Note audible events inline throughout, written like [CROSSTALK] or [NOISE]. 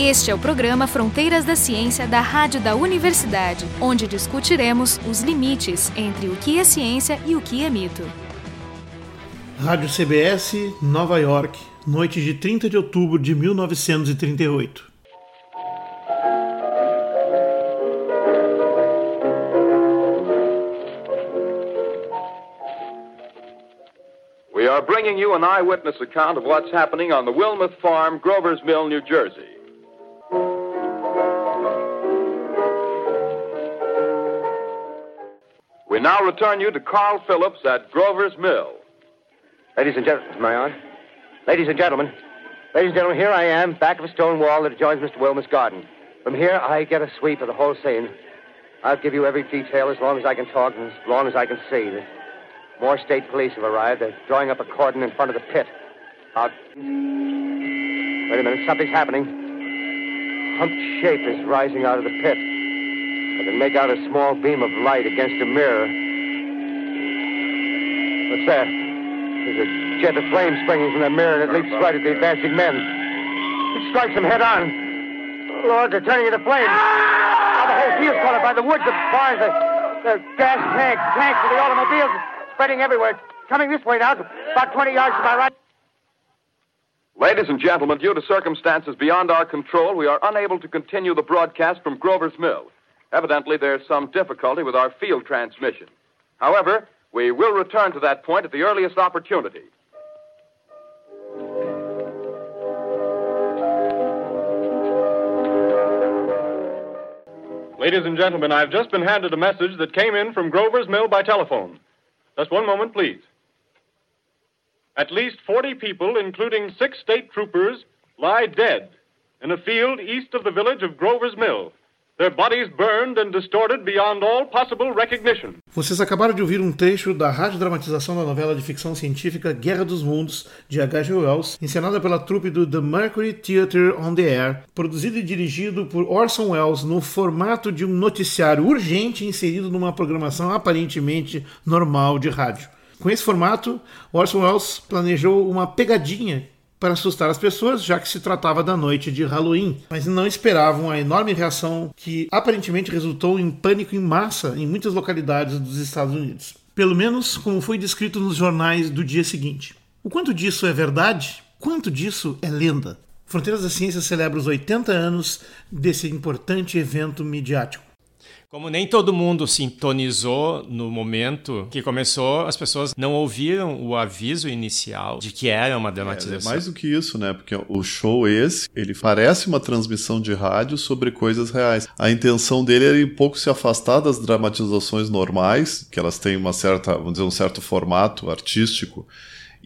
Este é o programa Fronteiras da Ciência da Rádio da Universidade, onde discutiremos os limites entre o que é ciência e o que é mito. Rádio CBS, Nova York, noite de 30 de outubro de 1938. We are bringing you an eyewitness account of what's happening on the Wilmuth Farm, Grover's Mill, New Jersey. We now return you to Carl Phillips at Grover's Mill. Ladies and gentlemen, Marion. Ladies and gentlemen. Ladies and gentlemen, here I am, back of a stone wall that adjoins Mr. Wilmer's garden. From here, I get a sweep of the whole scene. I'll give you every detail as long as I can talk and as long as I can see. More state police have arrived. They're drawing up a cordon in front of the pit. Out. Wait a minute, something's happening. Humped shape is rising out of the pit. I can make out a small beam of light against a mirror. What's that? There's a jet of flame springing from the mirror, and it leaps right at the advancing men. It strikes them head on. Lord, they're turning into flames. Now the whole field's caught up by the woods, the barns, the, the gas tanks, tanks for the automobiles, spreading everywhere. Coming this way now, about 20 yards to my right. Ladies and gentlemen, due to circumstances beyond our control, we are unable to continue the broadcast from Grover's Mill. Evidently, there's some difficulty with our field transmission. However, we will return to that point at the earliest opportunity. Ladies and gentlemen, I've just been handed a message that came in from Grover's Mill by telephone. Just one moment, please. At least 40 people, including six state troopers, lie dead in a field east of the village of Grover's Mill. Their bodies burned and distorted beyond all possible recognition. Vocês acabaram de ouvir um trecho da radiodramatização da novela de ficção científica Guerra dos Mundos, de H.G. Wells, encenada pela trupe do The Mercury Theatre on the Air, produzido e dirigido por Orson Welles no formato de um noticiário urgente inserido numa programação aparentemente normal de rádio. Com esse formato, Orson Welles planejou uma pegadinha para assustar as pessoas, já que se tratava da noite de Halloween, mas não esperavam a enorme reação que aparentemente resultou em pânico em massa em muitas localidades dos Estados Unidos. Pelo menos como foi descrito nos jornais do dia seguinte. O quanto disso é verdade? Quanto disso é lenda? Fronteiras da Ciência celebra os 80 anos desse importante evento midiático. Como nem todo mundo sintonizou no momento que começou, as pessoas não ouviram o aviso inicial de que era uma dramatização. É, é mais do que isso, né? Porque o show esse, ele parece uma transmissão de rádio sobre coisas reais. A intenção dele era um pouco se afastar das dramatizações normais, que elas têm uma certa, vamos dizer, um certo formato artístico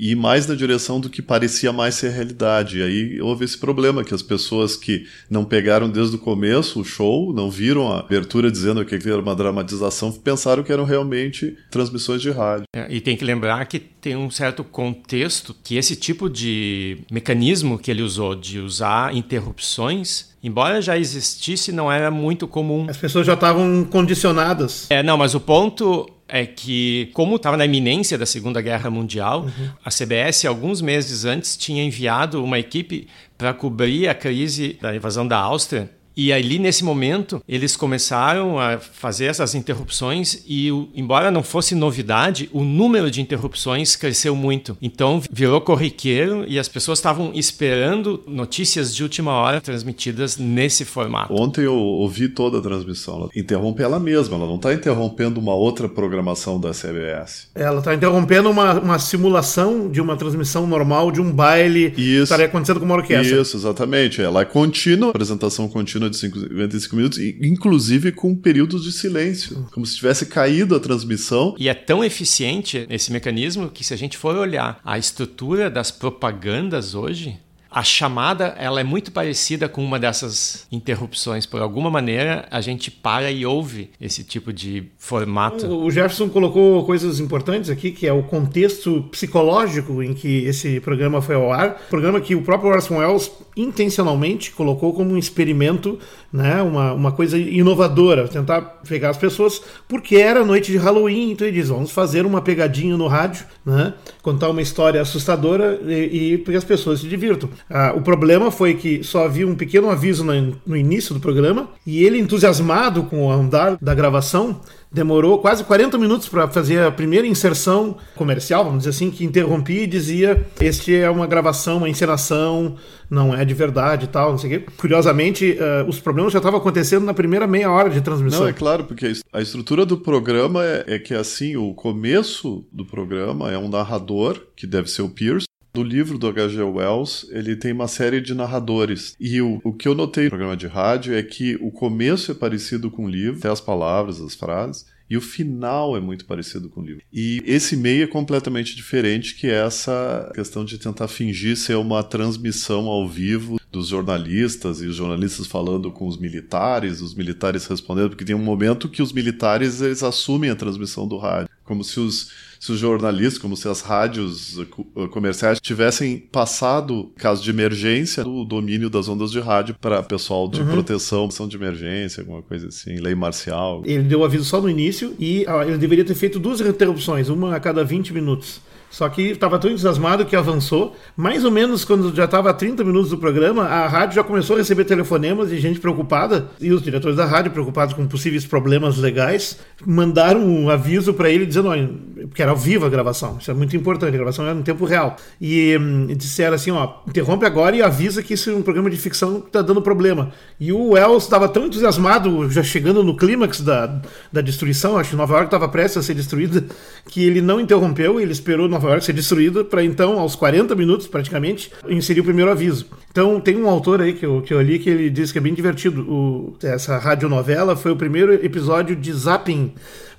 e mais na direção do que parecia mais ser a realidade. E aí houve esse problema que as pessoas que não pegaram desde o começo o show, não viram a abertura dizendo que era uma dramatização, pensaram que eram realmente transmissões de rádio. É, e tem que lembrar que tem um certo contexto que esse tipo de mecanismo que ele usou de usar interrupções embora já existisse, não era muito comum. As pessoas já estavam condicionadas. É, não, mas o ponto é que, como estava na iminência da Segunda Guerra Mundial, uhum. a CBS, alguns meses antes, tinha enviado uma equipe para cobrir a crise da invasão da Áustria e ali, nesse momento, eles começaram a fazer essas interrupções e, embora não fosse novidade, o número de interrupções cresceu muito. Então, virou corriqueiro e as pessoas estavam esperando notícias de última hora transmitidas nesse formato. Ontem eu ouvi toda a transmissão. Ela interrompe ela mesma, ela não está interrompendo uma outra programação da CBS. Ela está interrompendo uma, uma simulação de uma transmissão normal de um baile Isso. que estaria acontecendo com uma orquestra. Isso, exatamente. Ela é contínua, apresentação contínua de 55 minutos, inclusive com períodos de silêncio, como se tivesse caído a transmissão. E é tão eficiente esse mecanismo que se a gente for olhar a estrutura das propagandas hoje, a chamada ela é muito parecida com uma dessas interrupções. Por alguma maneira, a gente para e ouve esse tipo de formato. O Jefferson colocou coisas importantes aqui, que é o contexto psicológico em que esse programa foi ao ar. Programa que o próprio Orson Welles intencionalmente colocou como um experimento, né, uma, uma coisa inovadora, tentar pegar as pessoas, porque era noite de Halloween, então ele diz, vamos fazer uma pegadinha no rádio, né, contar uma história assustadora e, e que as pessoas se divirtam. Ah, o problema foi que só havia um pequeno aviso no, no início do programa e ele, entusiasmado com o andar da gravação, demorou quase 40 minutos para fazer a primeira inserção comercial, vamos dizer assim, que interrompia e dizia: Este é uma gravação, uma encenação, não é de verdade e tal, não sei o quê. Curiosamente, uh, os problemas já estavam acontecendo na primeira meia hora de transmissão. Não, é claro, porque a estrutura do programa é, é que, assim, o começo do programa é um narrador, que deve ser o Pierce, no livro do H.G. Wells, ele tem uma série de narradores. E o, o que eu notei no programa de rádio é que o começo é parecido com o livro, até as palavras, as frases, e o final é muito parecido com o livro. E esse meio é completamente diferente, que é essa questão de tentar fingir ser uma transmissão ao vivo dos jornalistas e os jornalistas falando com os militares, os militares respondendo, porque tem um momento que os militares eles assumem a transmissão do rádio, como se os se os jornalistas, como se as rádios eh, comerciais tivessem passado, caso de emergência, do domínio das ondas de rádio para pessoal de uhum. proteção, ação de emergência, alguma coisa assim, lei marcial. Ele deu aviso só no início e ah, ele deveria ter feito duas interrupções, uma a cada 20 minutos. Só que estava tão entusiasmado que avançou. Mais ou menos quando já estava a 30 minutos do programa, a rádio já começou a receber telefonemas de gente preocupada. E os diretores da rádio, preocupados com possíveis problemas legais, mandaram um aviso para ele dizendo: olha, porque era ao vivo a gravação, isso é muito importante, a gravação era no tempo real. E hum, disseram assim: ó, interrompe agora e avisa que isso é um programa de ficção que está dando problema. E o Wells estava tão entusiasmado, já chegando no clímax da, da destruição, acho que Nova York estava prestes a ser destruída, que ele não interrompeu, ele esperou Nova York ser destruída para então, aos 40 minutos praticamente, inserir o primeiro aviso. Então tem um autor aí que eu, que eu li que ele diz que é bem divertido. O, essa radionovela foi o primeiro episódio de Zapping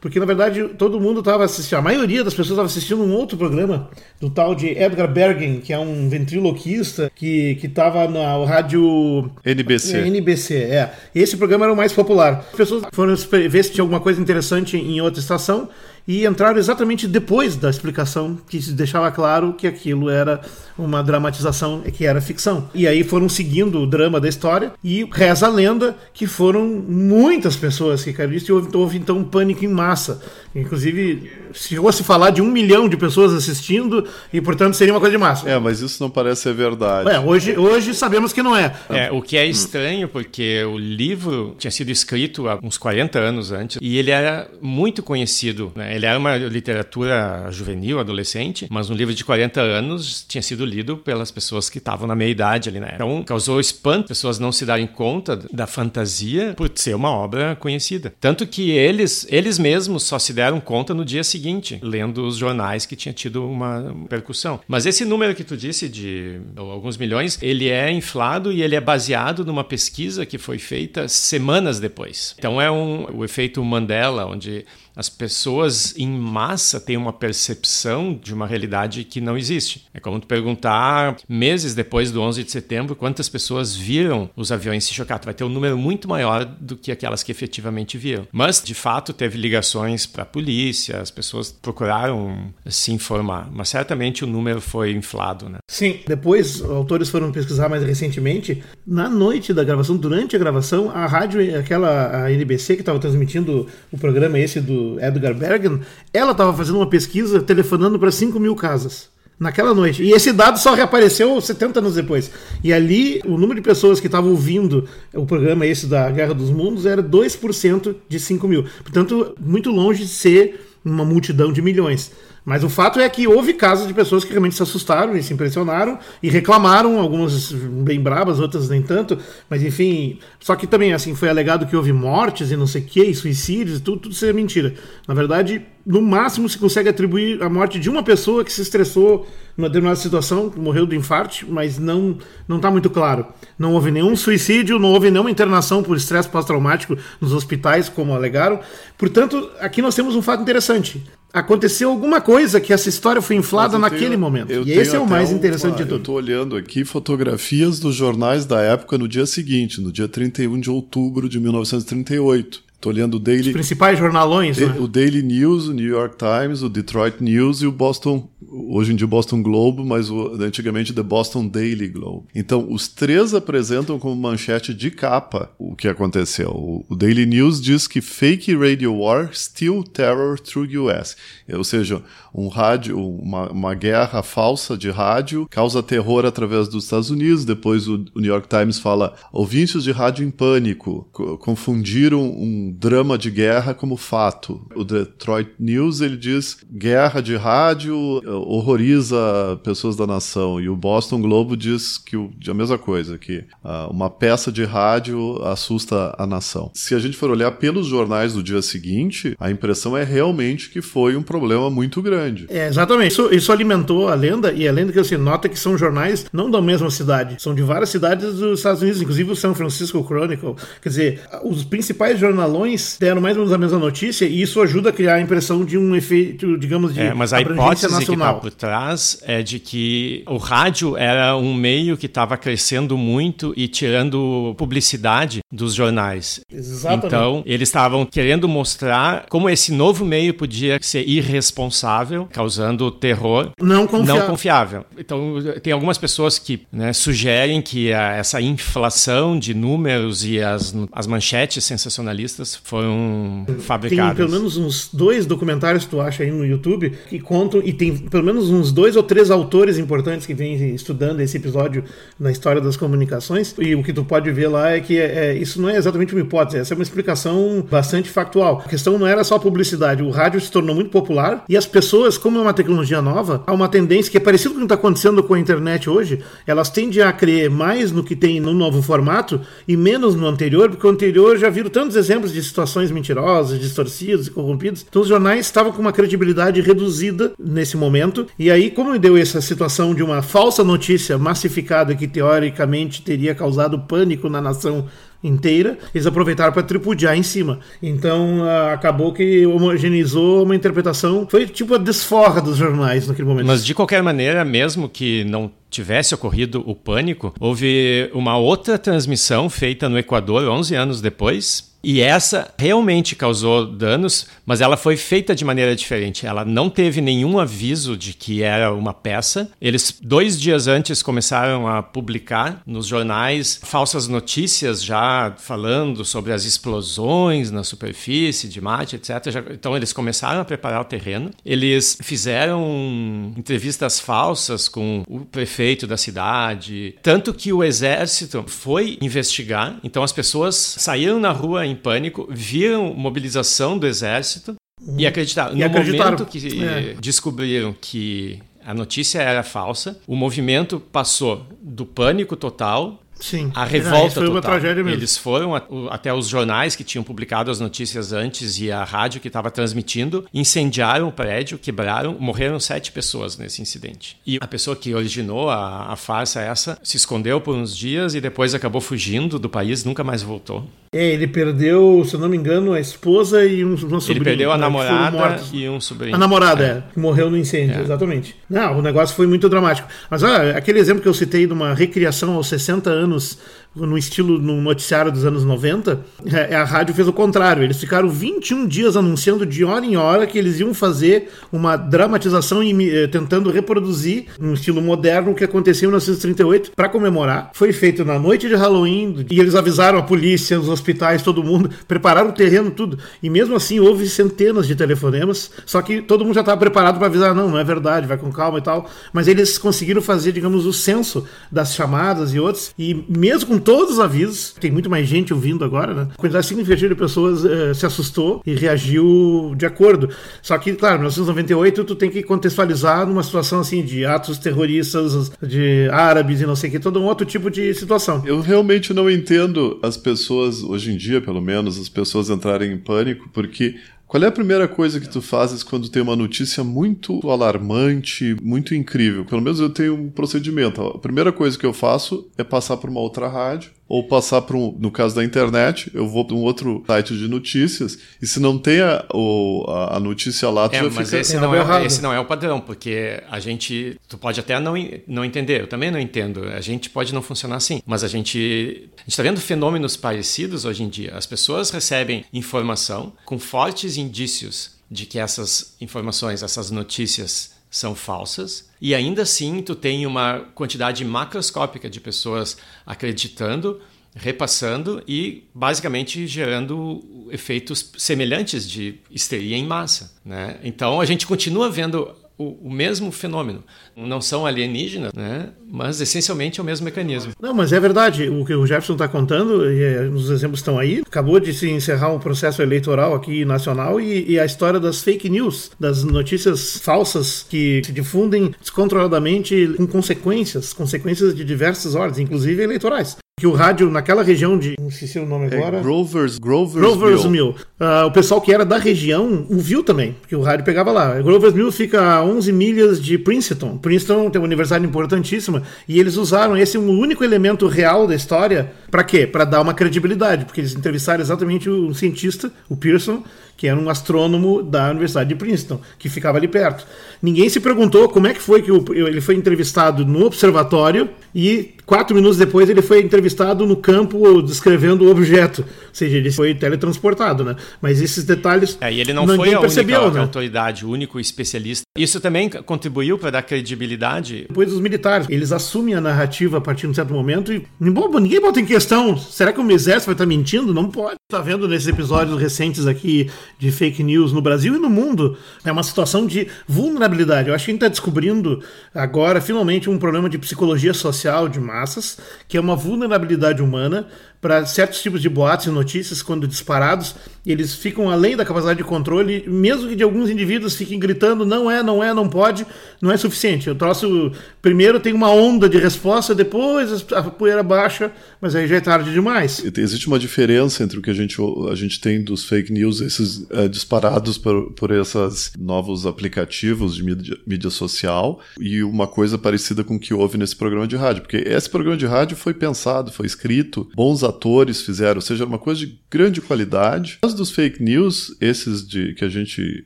porque na verdade todo mundo estava assistindo, a maioria das pessoas estava assistindo um outro programa do tal de Edgar Bergen, que é um ventriloquista que que estava na rádio NBC. NBC, é. Esse programa era o mais popular. As pessoas foram ver se tinha alguma coisa interessante em outra estação e entraram exatamente depois da explicação que deixava claro que aquilo era uma dramatização, que era ficção. E aí foram seguindo o drama da história e reza a lenda que foram muitas pessoas que caíram nisso e houve, houve então um pânico em massa. Inclusive, chegou a se falar de um milhão de pessoas assistindo e, portanto, seria uma coisa de massa. É, mas isso não parece ser verdade. É, hoje, hoje sabemos que não é. É, o que é estranho, porque o livro tinha sido escrito há uns 40 anos antes e ele era muito conhecido. Né? Ele era uma literatura juvenil, adolescente, mas um livro de 40 anos tinha sido lido pelas pessoas que estavam na meia-idade ali, né? Então, causou espanto pessoas não se darem conta da fantasia por ser uma obra conhecida. Tanto que eles, eles mesmos só se deram deram conta no dia seguinte, lendo os jornais que tinha tido uma percussão. Mas esse número que tu disse de alguns milhões, ele é inflado e ele é baseado numa pesquisa que foi feita semanas depois. Então é um, o efeito Mandela, onde as pessoas em massa têm uma percepção de uma realidade que não existe. É como tu perguntar meses depois do 11 de setembro quantas pessoas viram os aviões se chocar. Tu vai ter um número muito maior do que aquelas que efetivamente viram. Mas, de fato, teve ligações para a polícia, as pessoas procuraram se informar. Mas certamente o número foi inflado, né? Sim. Depois, autores foram pesquisar mais recentemente. Na noite da gravação, durante a gravação, a rádio, aquela a NBC que estava transmitindo o programa esse do Edgar Bergen, ela estava fazendo uma pesquisa telefonando para 5 mil casas naquela noite. E esse dado só reapareceu 70 anos depois. E ali, o número de pessoas que estavam ouvindo o programa esse da Guerra dos Mundos era 2% de 5 mil. Portanto, muito longe de ser uma multidão de milhões. Mas o fato é que houve casos de pessoas que realmente se assustaram e se impressionaram e reclamaram, algumas bem brabas, outras nem tanto, mas enfim. Só que também, assim, foi alegado que houve mortes e não sei o que, suicídios, tudo, tudo isso é mentira. Na verdade, no máximo se consegue atribuir a morte de uma pessoa que se estressou numa determinada situação, morreu do infarto, mas não não está muito claro. Não houve nenhum suicídio, não houve nenhuma internação por estresse pós-traumático nos hospitais, como alegaram. Portanto, aqui nós temos um fato interessante aconteceu alguma coisa que essa história foi inflada naquele tenho, momento. E esse é o mais interessante de tudo. Eu estou olhando aqui fotografias dos jornais da época no dia seguinte, no dia 31 de outubro de 1938. Tô lendo o Daily. Os principais jornalões, né? O Daily News, o New York Times, o Detroit News e o Boston. Hoje em dia, o Boston Globe, mas o, antigamente, The Boston Daily Globe. Então, os três apresentam como manchete de capa o que aconteceu. O, o Daily News diz que fake radio war still terror through US. Ou seja, um rádio, uma, uma guerra falsa de rádio causa terror através dos Estados Unidos. Depois, o, o New York Times fala: ouvintes de rádio em pânico confundiram um drama de guerra como fato. O Detroit News ele diz guerra de rádio eh, horroriza pessoas da nação e o Boston Globe diz que o, a mesma coisa, que uh, uma peça de rádio assusta a nação. Se a gente for olhar pelos jornais do dia seguinte, a impressão é realmente que foi um problema muito grande. É, exatamente. Isso, isso alimentou a lenda e a lenda que você nota que são jornais não da mesma cidade, são de várias cidades dos Estados Unidos, inclusive o San Francisco Chronicle. Quer dizer, os principais jornalões deram mais ou menos a mesma notícia e isso ajuda a criar a impressão de um efeito, digamos, de é, mas a hipótese nacional. que está por trás é de que o rádio era um meio que estava crescendo muito e tirando publicidade dos jornais. Exatamente. Então, eles estavam querendo mostrar como esse novo meio podia ser irresponsável, causando terror não confiável. Não confiável. Então, tem algumas pessoas que né, sugerem que a, essa inflação de números e as, as manchetes sensacionalistas foram fabricadas. Tem pelo menos uns dois documentários que tu acha aí no YouTube que contam, e tem pelo menos uns dois ou três autores importantes que vêm estudando esse episódio na história das comunicações, e o que tu pode ver lá é que é, isso não é exatamente uma hipótese, essa é uma explicação bastante factual. A questão não era só publicidade, o rádio se tornou muito popular e as pessoas, como é uma tecnologia nova, há uma tendência que é parecida com o que está acontecendo com a internet hoje, elas tendem a crer mais no que tem no novo formato e menos no anterior, porque o anterior já viram tantos exemplos de situações mentirosas, distorcidas e corrompidas. Então os jornais estavam com uma credibilidade reduzida nesse momento. E aí, como deu essa situação de uma falsa notícia massificada que teoricamente teria causado pânico na nação inteira, eles aproveitaram para tripudiar em cima. Então acabou que homogeneizou uma interpretação. Foi tipo a desforra dos jornais naquele momento. Mas de qualquer maneira, mesmo que não tivesse ocorrido o pânico, houve uma outra transmissão feita no Equador 11 anos depois e essa realmente causou danos, mas ela foi feita de maneira diferente. Ela não teve nenhum aviso de que era uma peça. Eles, dois dias antes, começaram a publicar nos jornais falsas notícias já falando sobre as explosões na superfície de Marte, etc. Então, eles começaram a preparar o terreno. Eles fizeram entrevistas falsas com o prefeito da cidade. Tanto que o exército foi investigar. Então, as pessoas saíram na rua em pânico, viram mobilização do exército uhum. e acreditaram. E no acreditaram. momento que é. descobriram que a notícia era falsa, o movimento passou do pânico total Sim. A revolta foi total. uma tragédia mesmo. Eles foram até os jornais que tinham publicado as notícias antes e a rádio que estava transmitindo, incendiaram o prédio, quebraram, morreram sete pessoas nesse incidente. E a pessoa que originou a, a farsa essa se escondeu por uns dias e depois acabou fugindo do país, nunca mais voltou. É, ele perdeu, se eu não me engano, a esposa e um, uma sobrinha. Ele perdeu a né, namorada e um sobrinho. A namorada, é, é que morreu no incêndio, é. exatamente. Não, o negócio foi muito dramático. Mas olha, aquele exemplo que eu citei de uma recriação aos 60 anos no estilo no noticiário dos anos 90, é, a rádio fez o contrário. Eles ficaram 21 dias anunciando de hora em hora que eles iam fazer uma dramatização e eh, tentando reproduzir um estilo moderno o que aconteceu em 1938 para comemorar. Foi feito na noite de Halloween e eles avisaram a polícia, os hospitais, todo mundo, prepararam o terreno, tudo. E mesmo assim houve centenas de telefonemas, só que todo mundo já estava preparado para avisar: não, não é verdade, vai com calma e tal. Mas eles conseguiram fazer, digamos, o censo das chamadas e outros, e mesmo com todos os avisos. Tem muito mais gente ouvindo agora, né? A quantidade significativa de pessoas uh, se assustou e reagiu de acordo. Só que, claro, em 1998 tu tem que contextualizar numa situação assim de atos terroristas, de árabes e não sei o que, todo um outro tipo de situação. Eu realmente não entendo as pessoas, hoje em dia pelo menos, as pessoas entrarem em pânico, porque qual é a primeira coisa que tu fazes quando tem uma notícia muito alarmante, muito incrível? Pelo menos eu tenho um procedimento. A primeira coisa que eu faço é passar por uma outra rádio ou passar para um, no caso da internet, eu vou para um outro site de notícias e se não tem a, o, a notícia lá, tu é, já mas fica esse não, é, esse não é o padrão, porque a gente, tu pode até não, não entender, eu também não entendo, a gente pode não funcionar assim, mas a gente a está vendo fenômenos parecidos hoje em dia. As pessoas recebem informação com fortes indícios de que essas informações, essas notícias são falsas e ainda assim tu tem uma quantidade macroscópica de pessoas acreditando, repassando e basicamente gerando efeitos semelhantes de histeria em massa, né? Então a gente continua vendo o, o, mesmo fenômeno. Não são alienígenas, né? mas essencialmente é o mesmo mecanismo. Não, mas é verdade. O que o Jefferson está contando, e é, os exemplos estão aí, acabou de se encerrar um processo eleitoral aqui nacional e, e, a história das fake news, das notícias falsas que se difundem descontroladamente com consequências, consequências de diversas ordens, inclusive eleitorais que o rádio naquela região de. Não sei se é o nome é agora. Grovers, Grovers, Grovers Mill. Uh, o pessoal que era da região o viu também, porque o rádio pegava lá. Grovers Mill fica a 11 milhas de Princeton. Princeton tem uma universidade importantíssima e eles usaram esse um único elemento real da história para quê? Para dar uma credibilidade, porque eles entrevistaram exatamente o cientista, o Pearson, que era um astrônomo da Universidade de Princeton, que ficava ali perto. Ninguém se perguntou como é que foi que ele foi entrevistado no observatório e quatro minutos depois ele foi entrevistado no campo descrevendo o objeto. Ou seja, ele foi teletransportado, né? Mas esses detalhes. É, e ele não foi a percebeu, única né? autoridade, o único especialista. Isso também contribuiu para dar credibilidade. Depois os militares, eles assumem a narrativa a partir de um certo momento e ninguém bota em questão. Será que o exército vai estar mentindo? Não pode. Está vendo nesses episódios recentes aqui de fake news no Brasil e no mundo. É uma situação de vulnerabilidade. Eu acho que a gente está descobrindo agora, finalmente, um problema de psicologia social de massas, que é uma vulnerabilidade humana para certos tipos de boatos e notícias, quando disparados, eles ficam além da capacidade de controle, mesmo que de alguns indivíduos fiquem gritando não é, não é, não pode, não é suficiente. Eu troço, primeiro tem uma onda de resposta, depois a poeira baixa, mas aí já é tarde demais. Existe uma diferença entre o que a gente, a gente tem dos fake news, esses é, disparados por, por esses novos aplicativos de mídia, mídia social, e uma coisa parecida com o que houve nesse programa de rádio, porque esse programa de rádio foi pensado, foi escrito, bons atores fizeram, ou seja, uma coisa de grande qualidade. Os dos fake news, esses de que a gente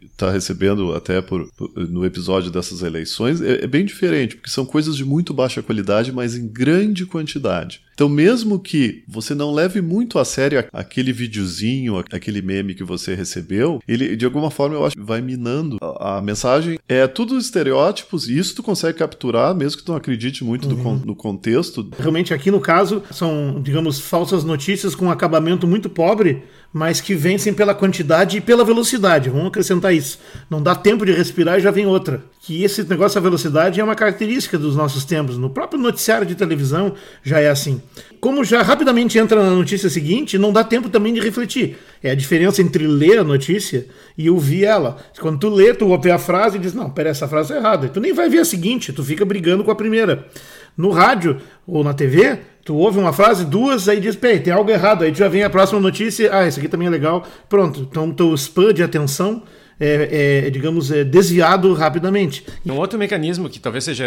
está recebendo até por, por, no episódio dessas eleições, é, é bem diferente, porque são coisas de muito baixa qualidade, mas em grande quantidade. Então, mesmo que você não leve muito a sério aquele videozinho, aquele meme que você recebeu, ele de alguma forma eu acho vai minando a, a mensagem. É tudo estereótipos e isso tu consegue capturar, mesmo que tu não acredite muito uhum. no contexto. Realmente, aqui no caso, são, digamos, falsas notícias com um acabamento muito pobre mas que vencem pela quantidade e pela velocidade. Vamos acrescentar isso. Não dá tempo de respirar e já vem outra. Que esse negócio da velocidade é uma característica dos nossos tempos. No próprio noticiário de televisão já é assim. Como já rapidamente entra na notícia seguinte, não dá tempo também de refletir. É a diferença entre ler a notícia e ouvir ela. Quando tu lê, tu ouve a frase e diz: Não, pera, essa frase é errada. E tu nem vai ver a seguinte, tu fica brigando com a primeira. No rádio ou na TV, tu ouve uma frase, duas, aí diz, peraí, tem algo errado. Aí já vem a próxima notícia, ah, isso aqui também é legal. Pronto, então teu spam de atenção é, é, digamos, é desviado rapidamente. Um outro mecanismo que talvez seja,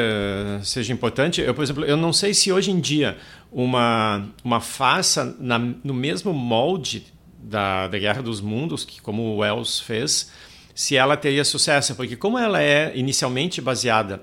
seja importante, eu, por exemplo, eu não sei se hoje em dia uma, uma farsa na, no mesmo molde da, da Guerra dos Mundos, que como o Wells fez, se ela teria sucesso, porque como ela é inicialmente baseada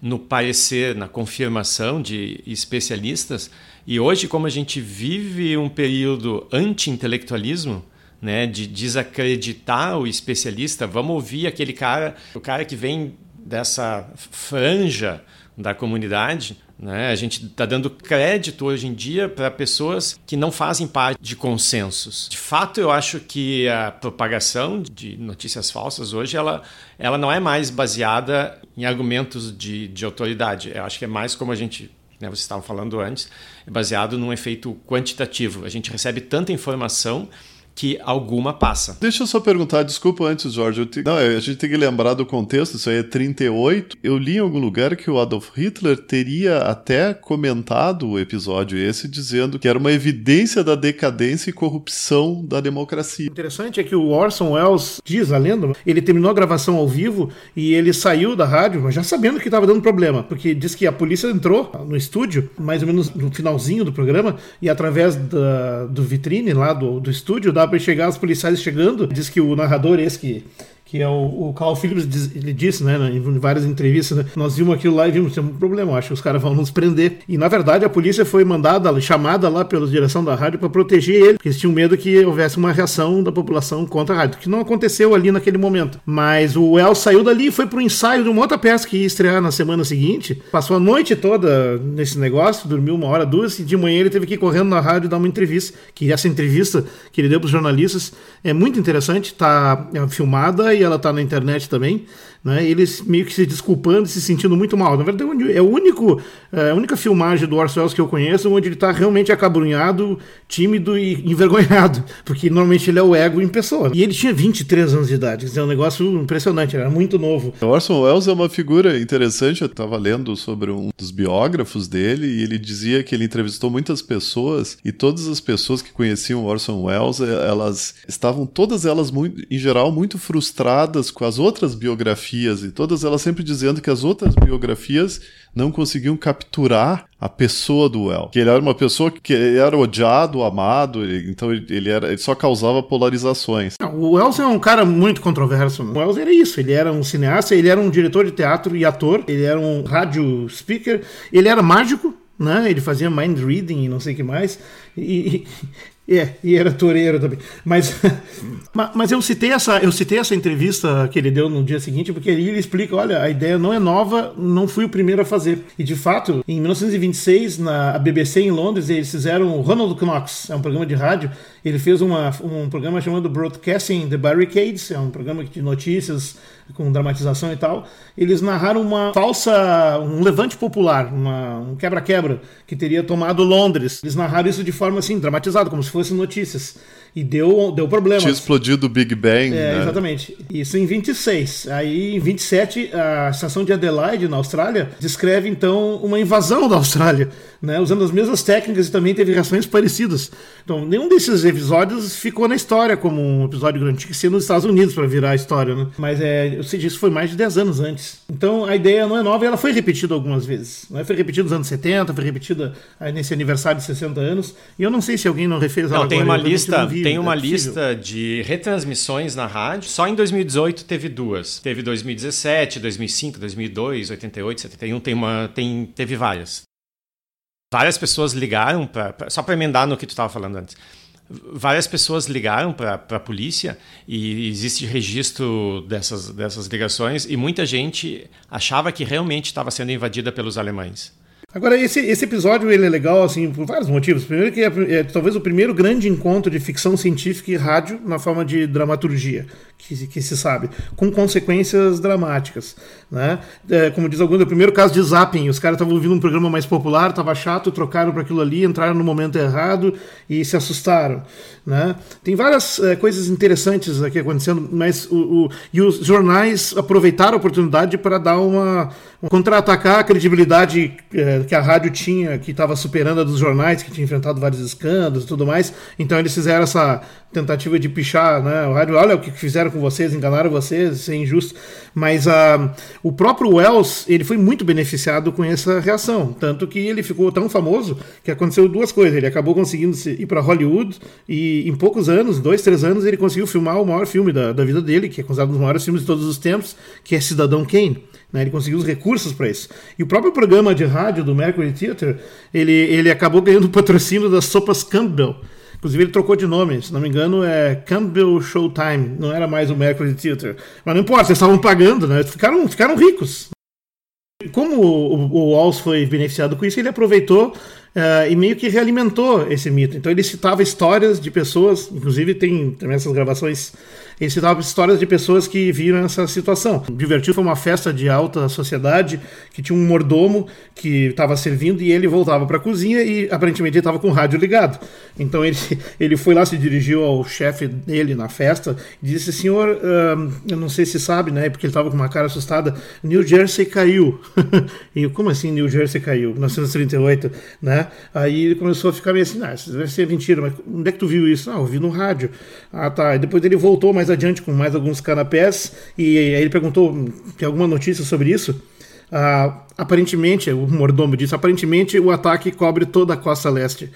no parecer, na confirmação de especialistas. E hoje, como a gente vive um período anti-intelectualismo, né, de desacreditar o especialista, vamos ouvir aquele cara, o cara que vem dessa franja da comunidade, né? A gente está dando crédito hoje em dia para pessoas que não fazem parte de consensos. De fato, eu acho que a propagação de notícias falsas hoje ela, ela não é mais baseada em argumentos de, de autoridade. Eu acho que é mais como a gente né, vocês estavam falando antes, é baseado num efeito quantitativo. A gente recebe tanta informação que alguma passa. Deixa eu só perguntar, desculpa antes, Jorge. Te... Não, a gente tem que lembrar do contexto, isso aí é 38. Eu li em algum lugar que o Adolf Hitler teria até comentado o episódio esse, dizendo que era uma evidência da decadência e corrupção da democracia. O interessante é que o Orson Welles diz, a lenda, ele terminou a gravação ao vivo e ele saiu da rádio, mas já sabendo que estava dando problema, porque diz que a polícia entrou no estúdio, mais ou menos no finalzinho do programa, e através da, do vitrine lá do, do estúdio, dá para chegar os policiais chegando. Diz que o narrador, esse que que é o, o Carl Phillips diz, ele disse, né, em várias entrevistas, né, nós vimos aquilo lá e vimos tem um problema, acho que os caras vão nos prender. E na verdade a polícia foi mandada, chamada lá pela direção da rádio para proteger ele, porque eles tinham medo que houvesse uma reação da população contra a rádio, que não aconteceu ali naquele momento. Mas o El saiu dali e foi pro ensaio de uma outra peça que ia estrear na semana seguinte, passou a noite toda nesse negócio, dormiu uma hora, duas, e de manhã ele teve que ir correndo na rádio dar uma entrevista, que essa entrevista que ele deu para os jornalistas é muito interessante, tá é filmada e ela está na internet também, né? Eles meio que se desculpando, se sentindo muito mal. Na verdade, é o único, é a única filmagem do Orson Welles que eu conheço onde ele está realmente acabrunhado, tímido e envergonhado, [LAUGHS] porque normalmente ele é o ego em pessoa. E ele tinha 23 anos de idade, é um negócio impressionante, era muito novo. O Orson Welles é uma figura interessante, eu estava lendo sobre um dos biógrafos dele e ele dizia que ele entrevistou muitas pessoas e todas as pessoas que conheciam Orson Welles, elas estavam todas elas muito, em geral muito frustradas com as outras biografias e todas elas sempre dizendo que as outras biografias não conseguiam capturar a pessoa do El. Que ele era uma pessoa que era odiado, amado, então ele, era, ele só causava polarizações. o Wells é um cara muito controverso. O Wells era isso, ele era um cineasta, ele era um diretor de teatro e ator, ele era um rádio speaker, ele era mágico, né? Ele fazia mind reading e não sei o que mais. E, é, e era toureiro também. Mas, [LAUGHS] mas eu, citei essa, eu citei essa entrevista que ele deu no dia seguinte, porque ele explica: olha, a ideia não é nova, não fui o primeiro a fazer. E de fato, em 1926, na BBC em Londres, eles fizeram o Ronald Knox, é um programa de rádio. Ele fez uma, um programa chamado Broadcasting the Barricades, é um programa de notícias com dramatização e tal, eles narraram uma falsa, um levante popular, uma, um quebra-quebra que teria tomado Londres. Eles narraram isso de forma assim, dramatizada, como se fossem notícias. E deu, deu problema. Tinha explodido o Big Bang. É, né? exatamente. Isso em 26. Aí, em 27, a estação de Adelaide, na Austrália, descreve então uma invasão da Austrália, né? Usando as mesmas técnicas e também teve reações parecidas. Então, nenhum desses episódios ficou na história como um episódio grande. Tinha que ser nos Estados Unidos para virar a história, né? Mas é, eu sei disso foi mais de 10 anos antes. Então, a ideia não é nova e ela foi repetida algumas vezes. Né? Foi repetida nos anos 70, foi repetida nesse aniversário de 60 anos. E eu não sei se alguém não refez não, tem agora. Uma lista, tem uma é lista de retransmissões na rádio. Só em 2018 teve duas. Teve 2017, 2005, 2002, 88, 71. Tem uma, tem, teve várias. Várias pessoas ligaram para. Só para emendar no que tu estava falando antes. Várias pessoas ligaram para a polícia e existe registro dessas, dessas ligações e muita gente achava que realmente estava sendo invadida pelos alemães. Agora, esse, esse episódio ele é legal assim por vários motivos. Primeiro que é, é, talvez o primeiro grande encontro de ficção científica e rádio na forma de dramaturgia que, que se sabe, com consequências dramáticas. Né? É, como diz alguns, é o primeiro caso de zapping, os caras estavam ouvindo um programa mais popular, estava chato, trocaram para aquilo ali, entraram no momento errado e se assustaram. Né? Tem várias é, coisas interessantes aqui acontecendo, mas o, o, e os jornais aproveitaram a oportunidade para dar uma, uma contra-atacar a credibilidade que a rádio tinha, que estava superando a dos jornais, que tinha enfrentado vários escândalos e tudo mais. Então eles fizeram essa tentativa de pichar, né? O rádio, olha o que fizeram com vocês, enganaram vocês, isso é injusto. Mas uh, o próprio Wells, ele foi muito beneficiado com essa reação, tanto que ele ficou tão famoso que aconteceu duas coisas. Ele acabou conseguindo ir para Hollywood e em poucos anos, dois, três anos, ele conseguiu filmar o maior filme da, da vida dele, que é considerado um dos maiores filmes de todos os tempos, que é Cidadão Kane. Né, ele conseguiu os recursos para isso. E o próprio programa de rádio do Mercury Theatre, ele, ele acabou ganhando patrocínio das sopas Campbell. Inclusive ele trocou de nome, se não me engano é Campbell Showtime, não era mais o Mercury Theatre. Mas não importa, eles estavam pagando, né? Ficaram, ficaram ricos. Como o, o Walls foi beneficiado com isso, ele aproveitou uh, e meio que realimentou esse mito. Então ele citava histórias de pessoas, inclusive tem também essas gravações ele citava histórias de pessoas que viram essa situação. Divertido foi uma festa de alta sociedade que tinha um mordomo que estava servindo e ele voltava para a cozinha e aparentemente ele estava com o rádio ligado. Então ele, [LAUGHS] ele foi lá, se dirigiu ao chefe dele na festa e disse: Senhor, uh, eu não sei se sabe, né? Porque ele estava com uma cara assustada. New Jersey caiu. [LAUGHS] e eu, como assim New Jersey caiu? 1938, né? Aí ele começou a ficar meio assim: ah, isso deve ser mentira, mas onde é que tu viu isso? Ah, eu vi no rádio. Ah, tá. E depois ele voltou, mais adiante com mais alguns canapés e aí ele perguntou tem alguma notícia sobre isso. Ah, aparentemente, o mordomo disse, aparentemente o ataque cobre toda a costa leste.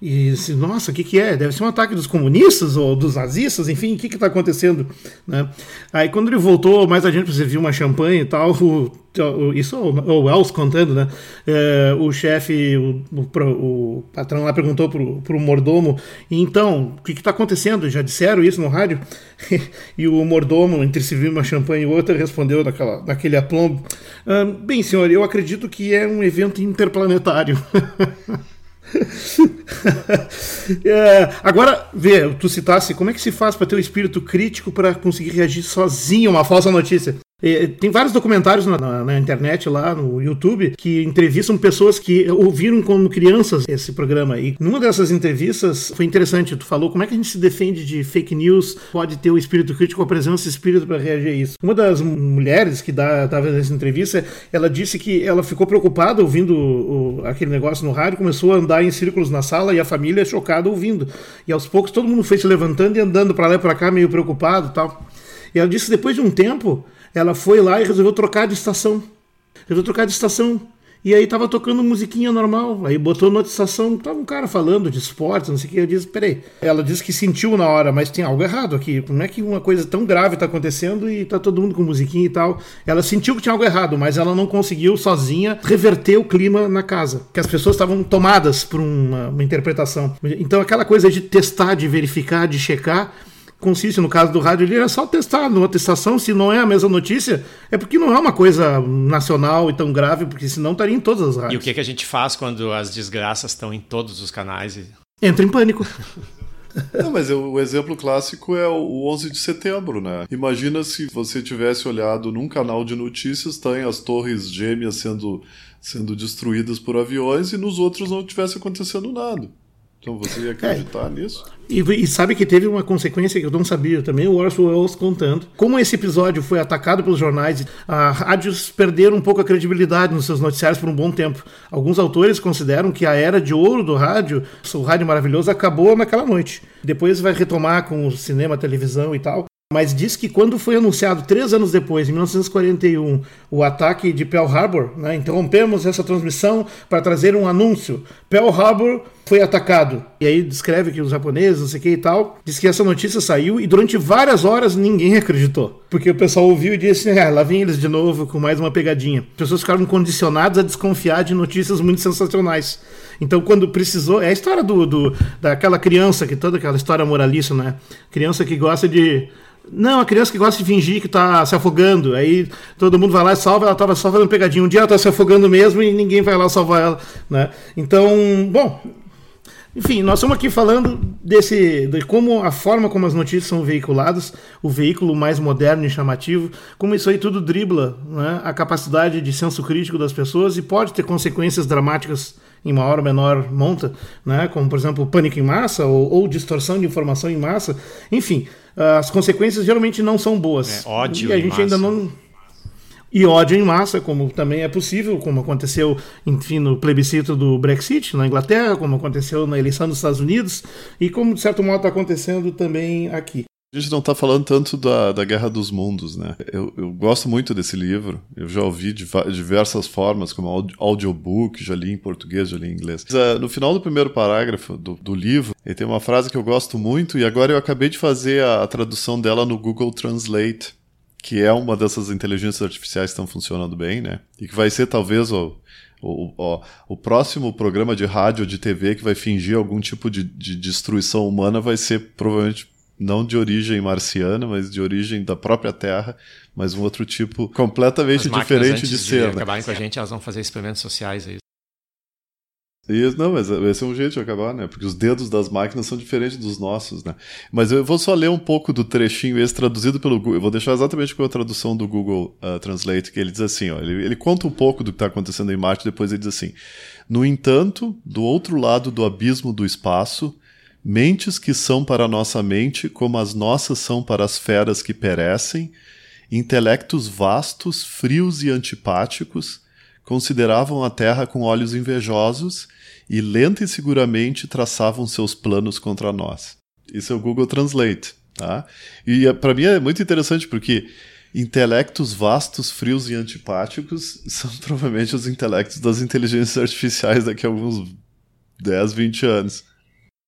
E disse, nossa, o que, que é? Deve ser um ataque dos comunistas ou dos nazistas, enfim, o que está acontecendo? Né? Aí quando ele voltou mais adiante para servir uma champanhe e tal, o, o, isso o Wells contando, né? É, o chefe, o, o, patrão lá perguntou pro, pro mordomo, então, o que está acontecendo? Já disseram isso no rádio? [LAUGHS] e o mordomo, entre servir uma champanhe e outra, respondeu naquela, naquele aplombo, ah, bem senhor, eu acredito que é um evento interplanetário. [LAUGHS] é, agora, vê, tu citasse, como é que se faz para ter o espírito crítico para conseguir reagir sozinho a uma falsa notícia? Tem vários documentários na, na, na, internet, lá no YouTube, que entrevistam pessoas que ouviram como crianças esse programa. E numa dessas entrevistas foi interessante. Tu falou como é que a gente se defende de fake news, pode ter o espírito crítico, a presença espírito para reagir a isso. Uma das mulheres que estava nessa entrevista, ela disse que ela ficou preocupada ouvindo o, aquele negócio no rádio, começou a andar em círculos na sala e a família chocada ouvindo. E aos poucos todo mundo foi se levantando e andando para lá e para cá, meio preocupado tal. E ela disse que depois de um tempo ela foi lá e resolveu trocar de estação. Resolveu trocar de estação. E aí tava tocando musiquinha normal. Aí botou na estação, tava um cara falando de esportes, não sei o que. Eu disse, peraí. Ela disse que sentiu na hora, mas tem algo errado aqui. Como é que uma coisa tão grave tá acontecendo e tá todo mundo com musiquinha e tal? Ela sentiu que tinha algo errado, mas ela não conseguiu sozinha reverter o clima na casa. Que as pessoas estavam tomadas por uma, uma interpretação. Então aquela coisa de testar, de verificar, de checar consiste, no caso do rádio, ele é só testar numa testação, se não é a mesma notícia, é porque não é uma coisa nacional e tão grave, porque senão estaria em todas as rádios. E o que, que a gente faz quando as desgraças estão em todos os canais? E... Entra em pânico. [LAUGHS] Não, mas o exemplo clássico é o 11 de setembro, né? Imagina se você tivesse olhado num canal de notícias, tem as torres gêmeas sendo, sendo destruídas por aviões e nos outros não tivesse acontecendo nada. Então você ia acreditar é. nisso? E, e, sabe que teve uma consequência que eu não sabia também, o Orson Welles contando. Como esse episódio foi atacado pelos jornais, as rádios perderam um pouco a credibilidade nos seus noticiários por um bom tempo. Alguns autores consideram que a era de ouro do rádio, o rádio maravilhoso, acabou naquela noite. Depois vai retomar com o cinema, televisão e tal mas diz que quando foi anunciado três anos depois, em 1941, o ataque de Pearl Harbor, né, interrompemos essa transmissão para trazer um anúncio. Pearl Harbor foi atacado. E aí descreve que os japoneses, não sei o que e tal, diz que essa notícia saiu e durante várias horas ninguém acreditou. Porque o pessoal ouviu e disse, ah, lá vem eles de novo com mais uma pegadinha. As pessoas ficaram condicionadas a desconfiar de notícias muito sensacionais. Então, quando precisou. É a história do, do daquela criança, que toda aquela história moralista, né? Criança que gosta de não, a criança que gosta de fingir que está se afogando. Aí todo mundo vai lá e salva, ela estava só fazendo pegadinha. Um dia ela está se afogando mesmo e ninguém vai lá salvar ela. Né? Então, bom. Enfim, nós estamos aqui falando desse, de como a forma como as notícias são veiculadas, o veículo mais moderno e chamativo, como isso aí tudo dribla né, a capacidade de senso crítico das pessoas e pode ter consequências dramáticas em maior ou menor monta, né, como por exemplo pânico em massa ou, ou distorção de informação em massa. Enfim, as consequências geralmente não são boas. É, ódio e a gente massa. ainda não e ódio em massa, como também é possível, como aconteceu, enfim, no plebiscito do Brexit na Inglaterra, como aconteceu na eleição dos Estados Unidos e como de certo modo está acontecendo também aqui. A gente não está falando tanto da, da Guerra dos Mundos, né? Eu, eu gosto muito desse livro. Eu já ouvi de diversas formas, como audiobook, já li em português, já li em inglês. Mas, uh, no final do primeiro parágrafo do, do, livro, ele tem uma frase que eu gosto muito, e agora eu acabei de fazer a, a tradução dela no Google Translate, que é uma dessas inteligências artificiais que estão funcionando bem, né? E que vai ser talvez o, o, o, o, próximo programa de rádio ou de TV que vai fingir algum tipo de, de, destruição humana vai ser provavelmente não de origem marciana, mas de origem da própria Terra, mas um outro tipo completamente diferente de ser. Se né? acabarem com a gente, elas vão fazer experimentos sociais aí. Isso, não, mas esse é um jeito de acabar, né? Porque os dedos das máquinas são diferentes dos nossos, né? Mas eu vou só ler um pouco do trechinho esse traduzido pelo Google. Eu vou deixar exatamente com a tradução do Google uh, Translate, que ele diz assim, ó, ele, ele conta um pouco do que está acontecendo em Marte, depois ele diz assim: No entanto, do outro lado do abismo do espaço, mentes que são para a nossa mente como as nossas são para as feras que perecem, intelectos vastos, frios e antipáticos, consideravam a Terra com olhos invejosos e lenta e seguramente traçavam seus planos contra nós. Isso é o Google Translate, tá? E eh, para mim é muito interessante porque intelectos vastos, frios e antipáticos [LAUGHS] são provavelmente os intelectos das inteligências artificiais daqui a alguns 10, 20 anos.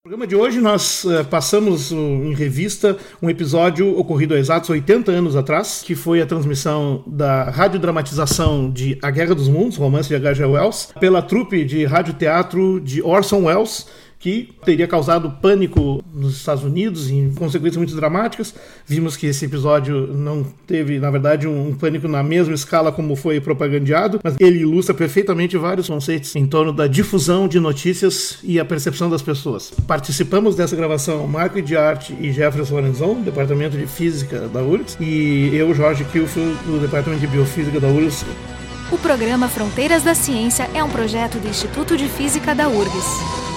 No programa de hoje nós uh, passamos uh, em revista um episódio ocorrido há exatos 80 anos atrás, que foi a transmissão da radiodramatização de A Guerra dos Mundos, romance de H.G. Wells, pela trupe de radioteatro de Orson Welles, que teria causado pânico nos Estados Unidos, em consequências muito dramáticas. Vimos que esse episódio não teve, na verdade, um pânico na mesma escala como foi propagandeado, mas ele ilustra perfeitamente vários conceitos em torno da difusão de notícias e a percepção das pessoas. Participamos dessa gravação Marco de Arte e Jefferson Lorenzon, do Departamento de Física da URGS, e eu, Jorge Kilfield, do Departamento de Biofísica da URGS. O programa Fronteiras da Ciência é um projeto do Instituto de Física da URGS.